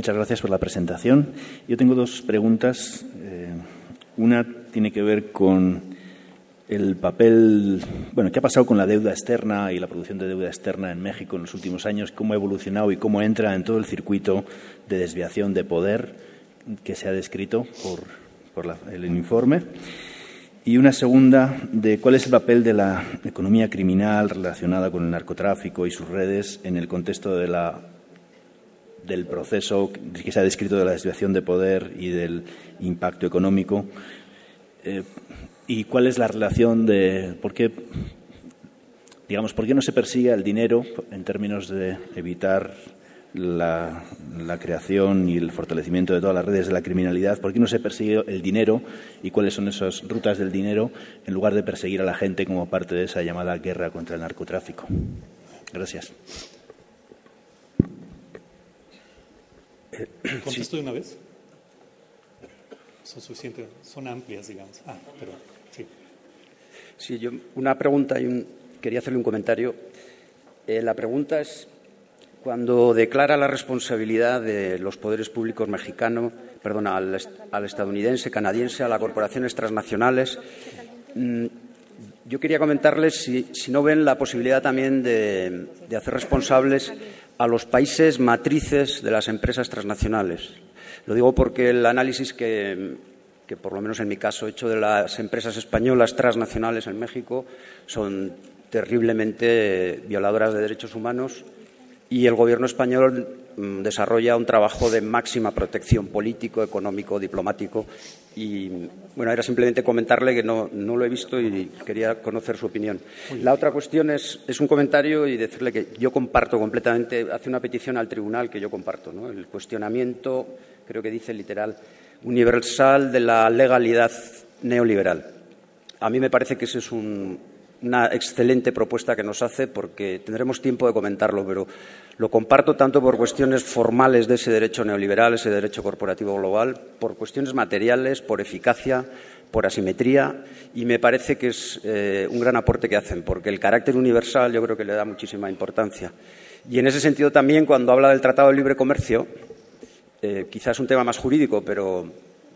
Muchas gracias por la presentación. Yo tengo dos preguntas. Eh, una tiene que ver con el papel, bueno, qué ha pasado con la deuda externa y la producción de deuda externa en México en los últimos años, cómo ha evolucionado y cómo entra en todo el circuito de desviación de poder que se ha descrito por, por el informe. Y una segunda de cuál es el papel de la economía criminal relacionada con el narcotráfico y sus redes en el contexto de la, del proceso que se ha descrito de la desviación de poder y del impacto económico. Eh, ¿Y cuál es la relación de por qué, digamos, por qué no se persigue el dinero en términos de evitar la, creación y el fortalecimiento de todas las redes de la criminalidad? ¿Por qué no se persigue el dinero y cuáles son esas rutas del dinero en lugar de perseguir a la gente como parte de esa llamada guerra contra el narcotráfico? Gracias. ¿Contesto de una vez? Son suficientes, son amplias, digamos. Ah, perdón. Sí, yo una pregunta y quería hacerle un comentario. Eh, la pregunta es, cuando declara la responsabilidad de los poderes públicos mexicanos, perdón, al, estadounidense, canadiense, a las corporaciones transnacionales, mm, yo quería comentarles si, no ven la posibilidad también de, de hacer responsables a los países matrices de las empresas transnacionales. Lo digo porque el análisis que, que por lo menos en mi caso he hecho de las empresas españolas transnacionales en México son terriblemente violadoras de derechos humanos y el Gobierno español mm, desarrolla un trabajo de máxima protección político, económico, diplomático. Y bueno, era simplemente comentarle que no, lo he visto y quería conocer su opinión. La otra cuestión es, un comentario y decirle que yo comparto completamente, hace una petición al tribunal que yo comparto, ¿no? el cuestionamiento, creo que dice literal, universal de la legalidad neoliberal. A mí me parece que esa es una excelente propuesta que nos hace porque tendremos tiempo de comentarlo, pero lo comparto tanto por cuestiones formales de ese derecho neoliberal, ese derecho corporativo global, por cuestiones materiales, por eficacia, por asimetría y me parece que es eh, un gran aporte que hacen porque el carácter universal yo creo que le da muchísima importancia. Y en ese sentido también cuando habla del Tratado de Libre Comercio, eh, quizás un tema más jurídico, pero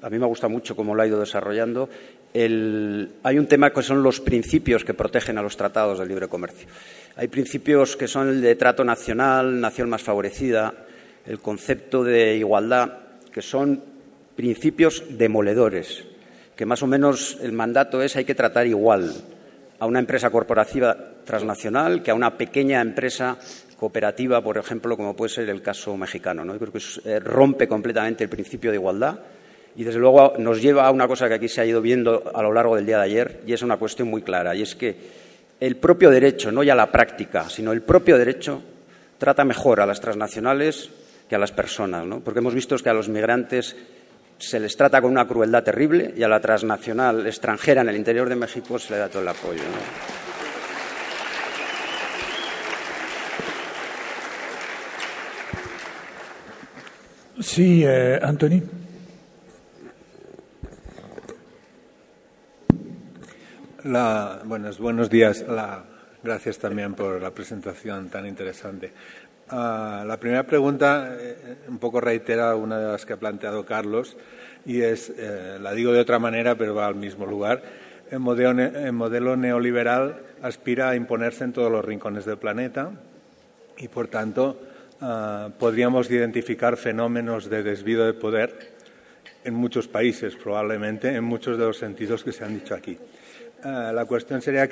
a mí me gusta mucho cómo lo ha ido desarrollando. hay un tema que son los principios que protegen a los tratados de libre comercio. Hay principios que son el de trato nacional, nación más favorecida, el concepto de igualdad, que son principios demoledores, que más o menos el mandato es hay que tratar igual a una empresa corporativa transnacional que a una pequeña empresa cooperativa, por ejemplo, como puede ser el caso mexicano. ¿no? Yo creo que eh, rompe completamente el principio de igualdad y, desde luego, nos lleva a una cosa que aquí se ha ido viendo a lo largo del día de ayer y es una cuestión muy clara, y es que el propio derecho, no ya la práctica, sino el propio derecho, trata mejor a las transnacionales que a las personas, ¿no? porque hemos visto que a los migrantes se les trata con una crueldad terrible y a la transnacional extranjera en el interior de México se le da todo el apoyo. Sí, eh, Anthony. Buenos, días. gracias también por la presentación tan interesante. Ah, la primera pregunta eh, un poco reitera una de las que ha planteado Carlos y es, eh, la digo de otra manera, pero va al mismo lugar. el modelo neoliberal aspira a imponerse en todos los rincones del planeta y, por tanto, Ah, podríamos identificar fenómenos de desvío de poder en muchos países, probablemente, en muchos de los sentidos que se han dicho aquí. Ah, la cuestión sería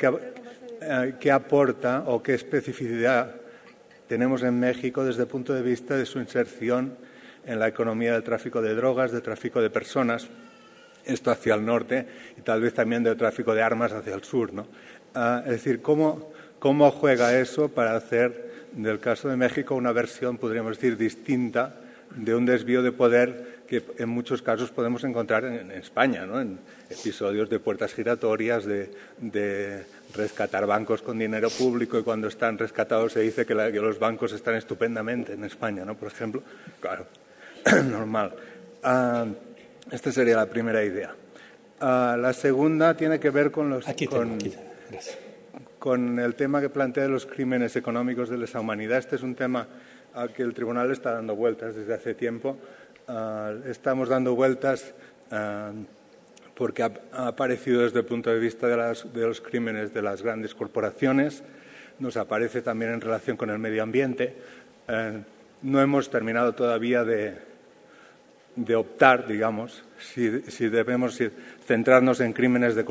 ah, qué aporta o qué especificidad tenemos en México desde el punto de vista de su inserción en la economía del tráfico de drogas, del tráfico de personas, esto hacia el norte y tal vez también del tráfico de armas hacia el sur. ¿no? es decir, ¿cómo, ¿cómo juega eso para hacer del caso de México una versión, podríamos decir, distinta de un desvío de poder que en muchos casos podemos encontrar en, España, ¿no? en episodios de puertas giratorias, de, rescatar bancos con dinero público y cuando están rescatados se dice que, los bancos están estupendamente en España, ¿no? por ejemplo. Claro, normal. Ah, esta sería la primera idea. Ah, la segunda tiene que ver con los... con, con el tema que plantea de los crímenes económicos de lesa humanidad. Este es un tema al que el tribunal está dando vueltas desde hace tiempo. Ah, estamos dando vueltas ah, porque ha, aparecido desde el punto de vista de, los crímenes de las grandes corporaciones, nos aparece también en relación con el medio ambiente. Eh, no hemos terminado todavía de, de optar, digamos, si, si debemos centrarnos en crímenes de,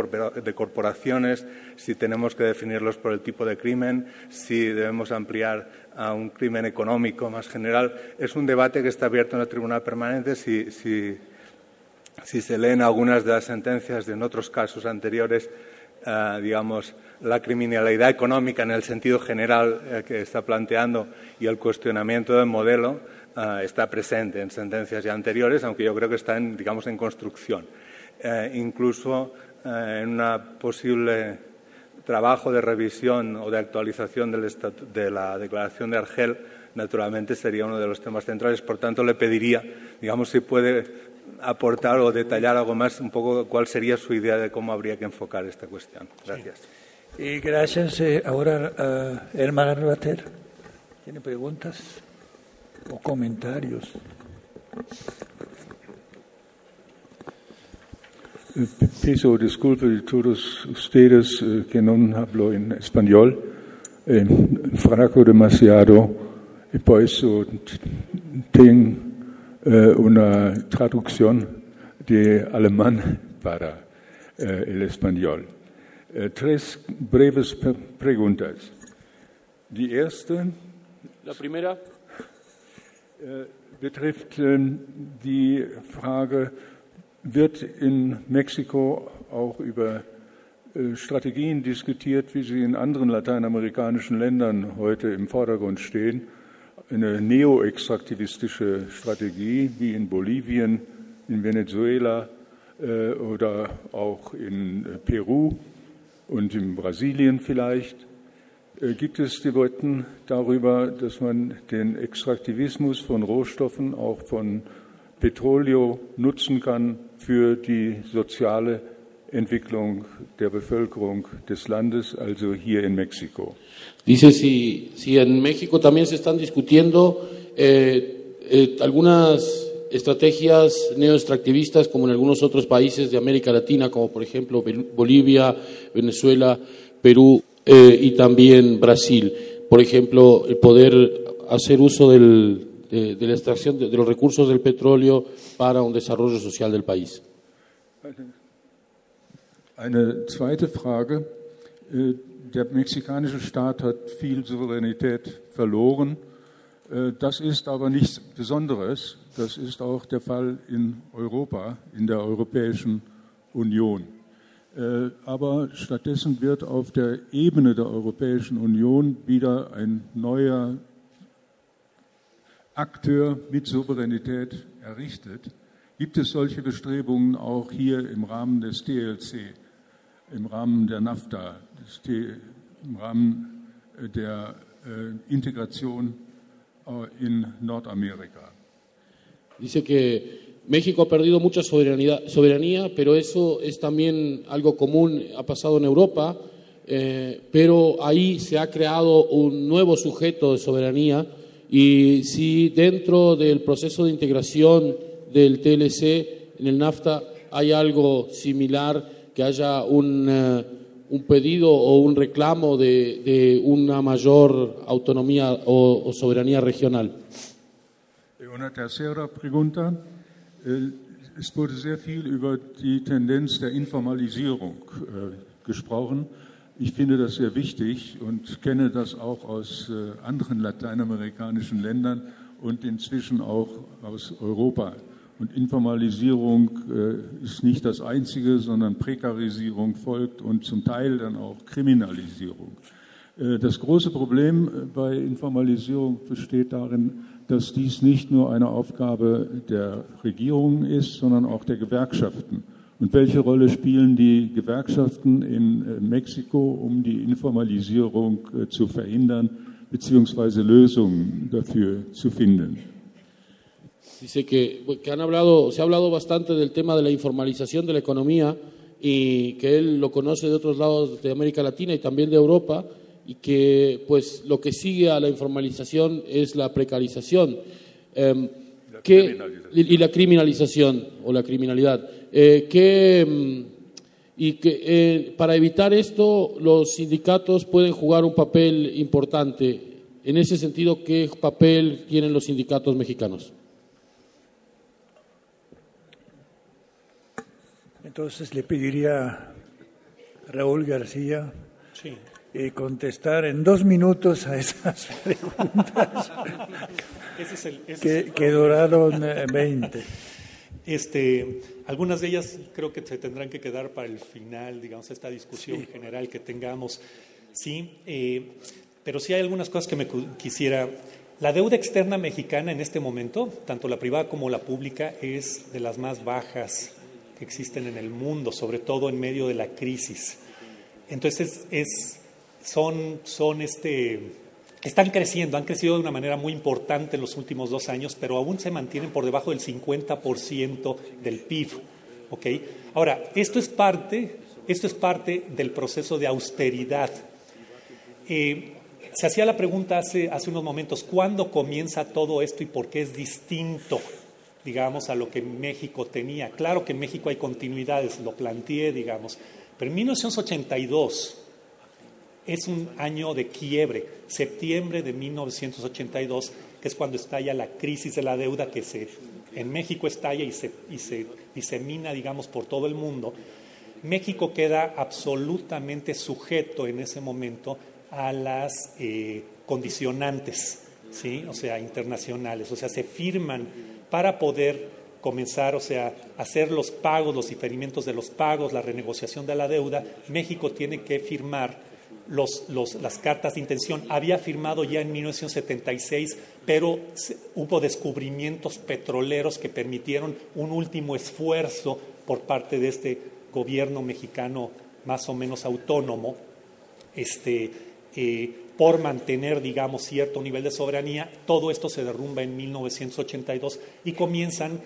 corporaciones, si tenemos que definirlos por el tipo de crimen, si debemos ampliar a un crimen económico más general. Es un debate que está abierto en el Tribunal Permanente. Si, si, si se leen algunas de las sentencias de en otros casos anteriores, eh, digamos, la criminalidad económica en el sentido general eh, que está planteando y el cuestionamiento del modelo, eh, está presente en sentencias ya anteriores, aunque yo creo que está en, digamos, en construcción. Eh, incluso eh, en un posible trabajo de revisión o de actualización de la Declaración de Argel, naturalmente sería uno de los temas centrales. Por tanto, le pediría, digamos, si puede aportar o detallar algo más, un poco cuál sería su idea de cómo habría que enfocar esta cuestión. Gracias. Y gracias. ahora, uh, Elmar ¿Tiene preguntas? O comentarios. Piso disculpe de todos ustedes eh, que no hablo en español, en fraco demasiado, y por eso tengo eh, una traducción de alemán para eh, el español. tres breves preguntas. Die erste. La primera. Äh, betrifft ähm, die Frage, wird in Mexiko auch über äh, Strategien diskutiert, wie sie in anderen lateinamerikanischen Ländern heute im Vordergrund stehen. Eine neoextraktivistische Strategie wie in Bolivien, in Venezuela äh, oder auch in Peru und in Brasilien vielleicht. Äh, gibt es Debatten darüber, dass man den Extraktivismus von Rohstoffen, auch von Petrolio, nutzen kann für die soziale Entwicklung der Bevölkerung des Landes, also hier in México. Dice si, si en México también se están discutiendo eh, eh, algunas estrategias neoextractivistas como en algunos otros países de América Latina, como por ejemplo Bolivia, Venezuela, Perú eh, y también Brasil. Por ejemplo, el poder hacer uso del, de, de, la extracción de, de, los recursos del petróleo para un desarrollo social del país. Eine zweite Frage. Äh, der mexikanische Staat hat viel Souveränität verloren. Äh, das ist aber nichts Besonderes. Das ist auch der Fall in Europa, in der Europäischen Union. Äh, aber stattdessen wird auf der Ebene der Europäischen Union wieder ein neuer Akteur mit Souveränität errichtet. Gibt es solche Bestrebungen auch hier im Rahmen des TLC, im Rahmen der NAFTA, im Rahmen äh, der äh, Integration in Nordamerika? Dice que México ha perdido mucha soberanía, pero eso es también algo común, ha pasado en Europa, eh, pero ahí se ha creado un nuevo sujeto de soberanía y si dentro del proceso de integración del TLC en el NAFTA hay algo similar, que haya un, eh, pedido o un reclamo de, una mayor autonomía o, soberanía regional. Una tercera pregunta. Äh, es wurde sehr viel über die Tendenz der Informalisierung äh, gesprochen. Ich finde das sehr wichtig und kenne das auch aus äh, anderen lateinamerikanischen Ländern und inzwischen auch aus Europa. Und Informalisierung ist nicht das Einzige, sondern Prekarisierung folgt und zum Teil dann auch Kriminalisierung. Das große Problem bei Informalisierung besteht darin, dass dies nicht nur eine Aufgabe der Regierungen ist, sondern auch der Gewerkschaften. Und welche Rolle spielen die Gewerkschaften in äh, Mexiko, um die Informalisierung äh, zu verhindern bzw. Lösungen dafür zu finden? Dice que, que han hablado, se ha hablado bastante del tema de la informalización de la economía y que él lo conoce de otros lados de América Latina y también de Europa y que pues lo que sigue a la informalización es la precarización eh, la que, y, y, la criminalización o la criminalidad. Eh, que, mm, y que eh, para evitar esto los sindicatos pueden jugar un papel importante. En ese sentido, ¿qué papel tienen los sindicatos mexicanos? Entonces le pediría a Raúl García Sí. Eh, contestar en dos minutos a esas preguntas Ese es el, ese es que, el que duraron eh, 20. Este, algunas de ellas creo que se tendrán que quedar para el final, digamos, esta discusión general que tengamos. Sí, eh, pero sí hay algunas cosas que me quisiera. La deuda externa mexicana en este momento, tanto la privada como la pública, es de las más bajas que existen en el mundo, sobre todo en medio de la crisis. Entonces, es, son, son este, están creciendo, han crecido de una manera muy importante en los últimos dos años, pero aún se mantienen por debajo del 50% del PIB. ¿ok? Ahora, esto es parte, esto es parte del proceso de austeridad. Eh, se hacía la pregunta hace, hace unos momentos, ¿cuándo comienza todo esto y por qué es distinto, digamos, a lo que México tenía? Claro que en México hay continuidades, lo planteé, digamos, pero en 1982 es un año de quiebre, septiembre de 1982, que es cuando estalla la crisis de la deuda que se, en México estalla y se, y se disemina, digamos, por todo el mundo. México queda absolutamente sujeto en ese momento a las eh, condicionantes, ¿sí? o sea, internacionales, o sea, se firman para poder comenzar, o sea, hacer los pagos, los diferimientos de los pagos, la renegociación de la deuda. México tiene que firmar los, los, las cartas de intención. Había firmado ya en 1976, pero hubo descubrimientos petroleros que permitieron un último esfuerzo por parte de este gobierno mexicano más o menos autónomo, este, eh, por mantener, digamos, cierto nivel de soberanía. Todo esto se derrumba en 1982 y comienzan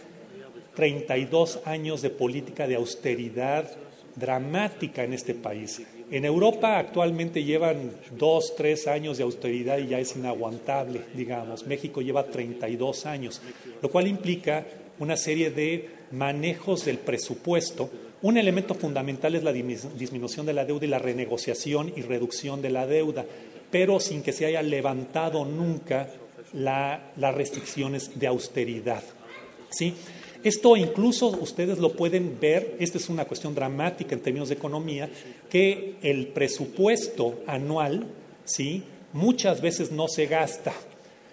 32 años de política de austeridad dramática en este país. En Europa actualmente llevan dos, tres años de austeridad y ya es inaguantable, digamos. México lleva 32 años, lo cual implica una serie de manejos del presupuesto. Un elemento fundamental es la disminución de la deuda y la renegociación y reducción de la deuda, pero sin que se haya levantado nunca la, las restricciones de austeridad. ¿Sí? Esto incluso ustedes lo pueden ver, esta es una cuestión dramática en términos de economía, que el presupuesto anual, ¿sí? muchas veces no se gasta.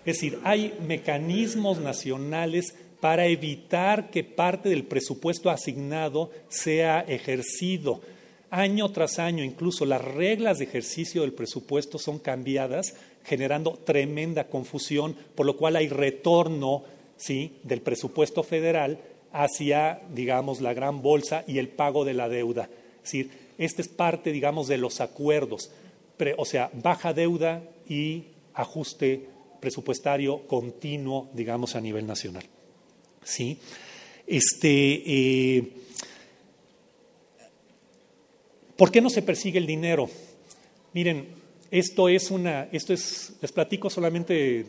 Es decir, hay mecanismos nacionales para evitar que parte del presupuesto asignado sea ejercido. Año tras año, incluso las reglas de ejercicio del presupuesto son cambiadas, generando tremenda confusión, por lo cual hay retorno ¿sí? del presupuesto federal hacia, digamos, la gran bolsa y el pago de la deuda. Es decir, este es parte, digamos, de los acuerdos, o sea, baja deuda y ajuste presupuestario continuo, digamos, a nivel nacional. ¿Sí? Este, eh, ¿Por qué no se persigue el dinero? Miren, esto es una, esto es, les platico solamente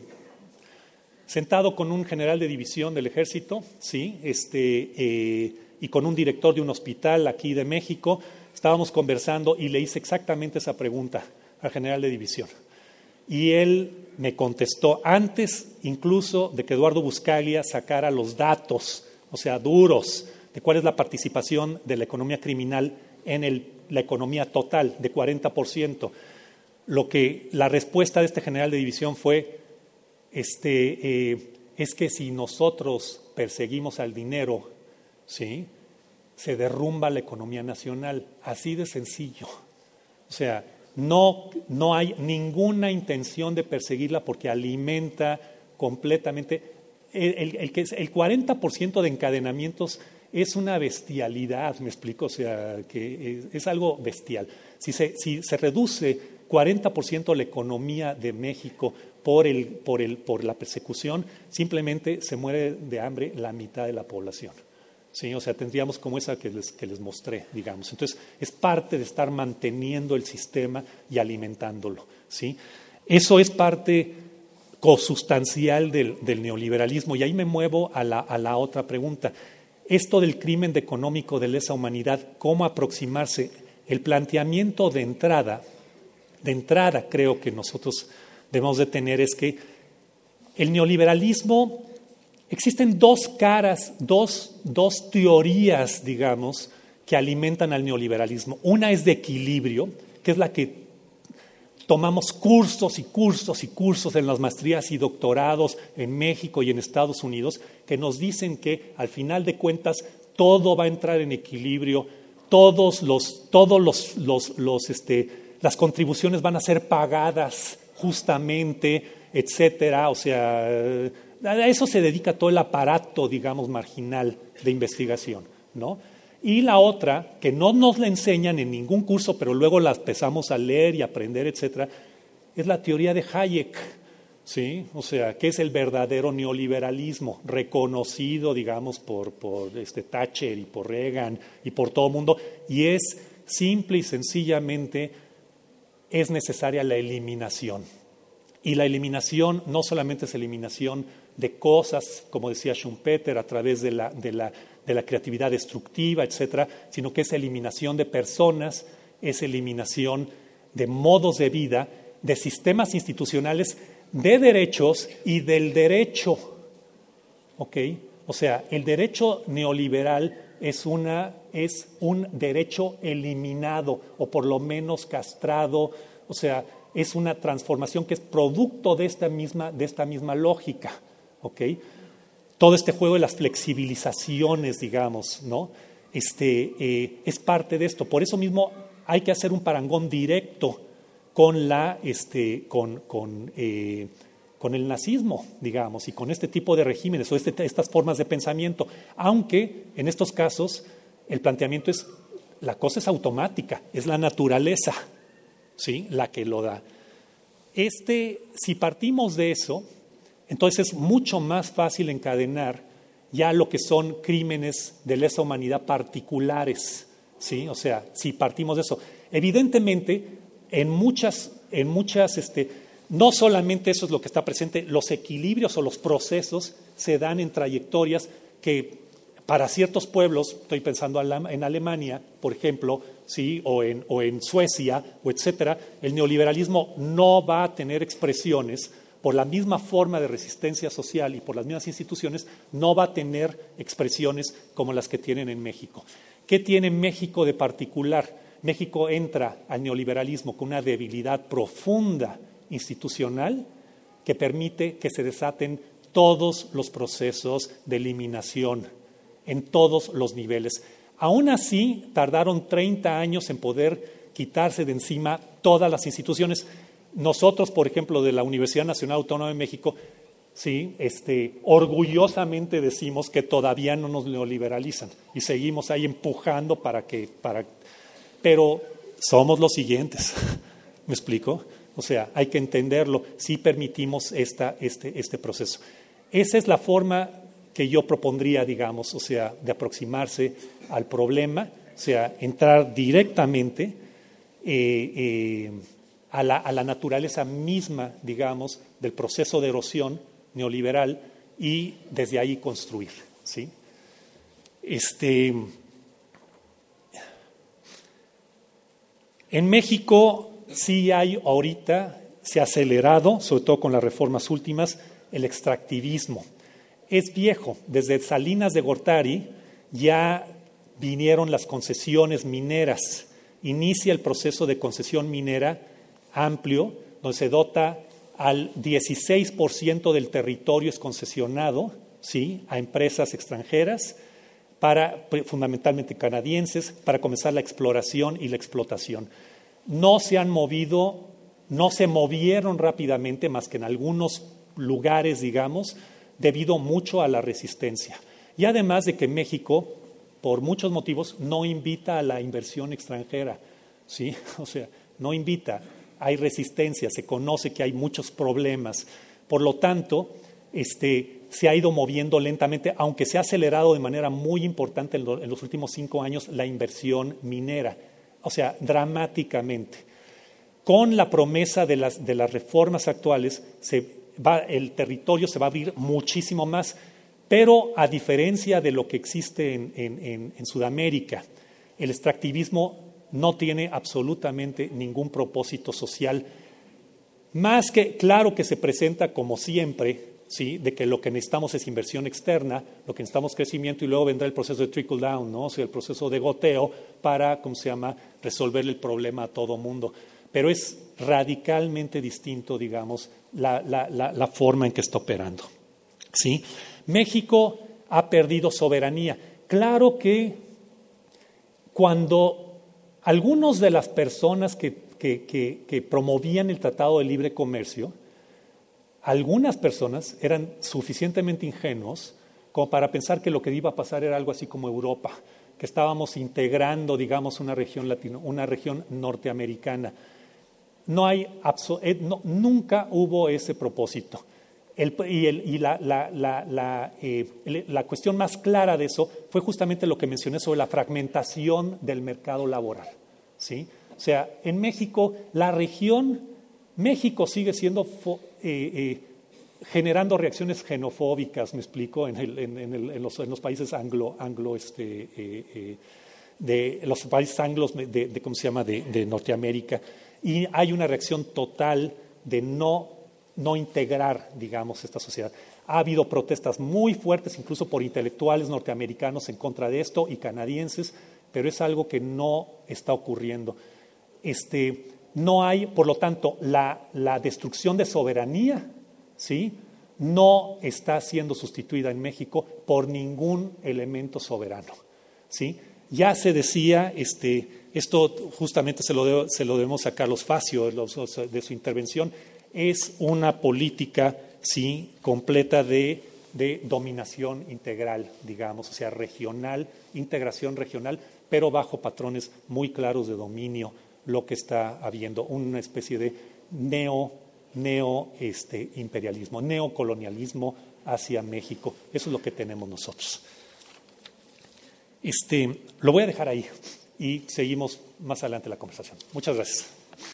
sentado con un general de división del ejército, sí, este, eh, y con un director de un hospital aquí de México, estábamos conversando y le hice exactamente esa pregunta al general de división. Y él me contestó antes incluso de que Eduardo Buscaglia sacara los datos, o sea, duros, de cuál es la participación de la economía criminal en la economía total, de 40%. Lo que la respuesta de este general de división fue, este, eh, es que si nosotros perseguimos al dinero, ¿sí? se derrumba la economía nacional, así de sencillo. O sea, No, no hay ninguna intención de perseguirla porque alimenta completamente. El, el, el 40% de encadenamientos es una bestialidad, me explico, o sea, que es, es algo bestial. Si se, si se reduce 40% la economía de México por, el, por, el, por la persecución, simplemente se muere de hambre la mitad de la población. ¿sí? O sea, tendríamos como esa que les, que les mostré, digamos. Entonces, es parte de estar manteniendo el sistema y alimentándolo. ¿sí? Eso es parte cosustancial del, del, neoliberalismo. Y ahí me muevo a la, a la otra pregunta. Esto del crimen de económico de lesa humanidad, ¿cómo aproximarse? El planteamiento de entrada, de entrada creo que nosotros debemos de tener es que el neoliberalismo Existen dos caras, dos, dos teorías, digamos, que alimentan al neoliberalismo. Una es de equilibrio, que es la que tomamos cursos y cursos y cursos en las maestrías y doctorados en México y en Estados Unidos, que nos dicen que al final de cuentas todo va a entrar en equilibrio, todos los, todos los, los, los este, las contribuciones van a ser pagadas justamente, etcétera. O sea, a eso se dedica todo el aparato, digamos, marginal de investigación, ¿no? Y la otra, que no nos la enseñan en ningún curso, pero luego la empezamos a leer y aprender, etcétera, es la teoría de Hayek, ¿sí? O sea, que es el verdadero neoliberalismo, reconocido, digamos, por, por este Thatcher y por Reagan y por todo el mundo, y es simple y sencillamente es necesaria la eliminación. Y la eliminación no solamente es eliminación de cosas, como decía Schumpeter, a través de la, de la, de la creatividad destructiva, etcétera, sino que es eliminación de personas, es eliminación de modos de vida, de sistemas institucionales, de derechos y del derecho. ¿Ok? O sea, el derecho neoliberal es, una, es un derecho eliminado o por lo menos castrado, o sea, es una transformación que es producto de esta misma, de esta misma lógica. ¿ok? Todo este juego de las flexibilizaciones, digamos, ¿no? Este, eh, es parte de esto. Por eso mismo hay que hacer un parangón directo con, la, este, con, con, eh, con el nazismo, digamos, y con este tipo de regímenes o este, estas formas de pensamiento, aunque en estos casos el planteamiento es, la cosa es automática, es la naturaleza, ¿sí? La que lo da. Este, si partimos de eso, entonces es mucho más fácil encadenar ya lo que son crímenes de lesa humanidad particulares, ¿sí? O sea, si partimos de eso. Evidentemente, en muchas, en muchas, este, no solamente eso es lo que está presente, los equilibrios o los procesos se dan en trayectorias que para ciertos pueblos, estoy pensando en Alemania, por ejemplo, ¿sí? o, en, o en Suecia, o etcétera, el neoliberalismo no va a tener expresiones por la misma forma de resistencia social y por las mismas instituciones, no va a tener expresiones como las que tienen en México. ¿Qué tiene México de particular? México entra al neoliberalismo con una debilidad profunda institucional que permite que se desaten todos los procesos de eliminación en todos los niveles. Aún así, tardaron 30 años en poder quitarse de encima todas las instituciones. Nosotros, por ejemplo, de la Universidad Nacional Autónoma de México, sí, este, orgullosamente decimos que todavía no nos neoliberalizan y seguimos ahí empujando para que, para, pero somos los siguientes. ¿Me explico? O sea, hay que entenderlo si permitimos esta, este, este proceso. Esa es la forma que yo propondría, digamos, o sea, de aproximarse al problema, o sea, entrar directamente. Eh, eh, a la, naturaleza misma, digamos, del proceso de erosión neoliberal y desde ahí construir. ¿sí? Este, en México sí hay ahorita, se ha acelerado, sobre todo con las reformas últimas, el extractivismo. Es viejo, desde Salinas de Gortari ya vinieron las concesiones mineras. Inicia el proceso de concesión minera amplio, donde se dota al 16% del territorio es concesionado ¿sí? a empresas extranjeras, para, fundamentalmente canadienses, para comenzar la exploración y la explotación. No se han movido, no se movieron rápidamente más que en algunos lugares, digamos, debido mucho a la resistencia. Y además de que México, por muchos motivos, no invita a la inversión extranjera, ¿sí? O sea, no invita, hay resistencia, se conoce que hay muchos problemas. Por lo tanto, este, se ha ido moviendo lentamente, aunque se ha acelerado de manera muy importante en, los últimos cinco años la inversión minera, o sea, dramáticamente. Con la promesa de las, de las reformas actuales, el territorio se va a abrir muchísimo más, pero a diferencia de lo que existe en, en Sudamérica, el extractivismo no tiene absolutamente ningún propósito social, más que claro que se presenta como siempre ¿sí? de que lo que necesitamos es inversión externa, lo que necesitamos es crecimiento y luego vendrá el proceso de trickle down, ¿no? o sea, el proceso de goteo para, ¿cómo se llama?, resolver el problema a todo mundo. Pero es radicalmente distinto, digamos, la, la forma en que está operando. ¿sí? México ha perdido soberanía. Claro que cuando algunos de las personas que, que, que promovían el Tratado de Libre Comercio, algunas personas eran suficientemente ingenuos como para pensar que lo que iba a pasar era algo así como Europa, que estábamos integrando, digamos, una región latino, una región norteamericana. No hay eh, nunca hubo ese propósito. y, la, cuestión más clara de eso fue justamente lo que mencioné sobre la fragmentación del mercado laboral. O sea, en México, la región, México sigue siendo eh, eh, generando reacciones xenofóbicas, me explico, en, los, países anglo este, eh, de los países anglos de, ¿cómo se llama?, de, Norteamérica. Y hay una reacción total de no, no integrar, digamos, esta sociedad. Ha habido protestas muy fuertes, incluso por intelectuales norteamericanos en contra de esto y canadienses, pero es algo que no está ocurriendo. Este, no hay, por lo tanto, la, destrucción de soberanía, ¿sí? No está siendo sustituida en México por ningún elemento soberano, ¿sí? Ya se decía, este, esto justamente se lo, se lo debemos a Carlos Facio de su intervención, es una política, sí, completa de, de dominación integral, digamos, o sea, regional, integración regional, pero bajo patrones muy claros de dominio lo que está habiendo, una especie de neo, neo este, imperialismo, neocolonialismo hacia México. Eso es lo que tenemos nosotros. Este, lo voy a dejar ahí y seguimos más adelante la conversación. Muchas gracias.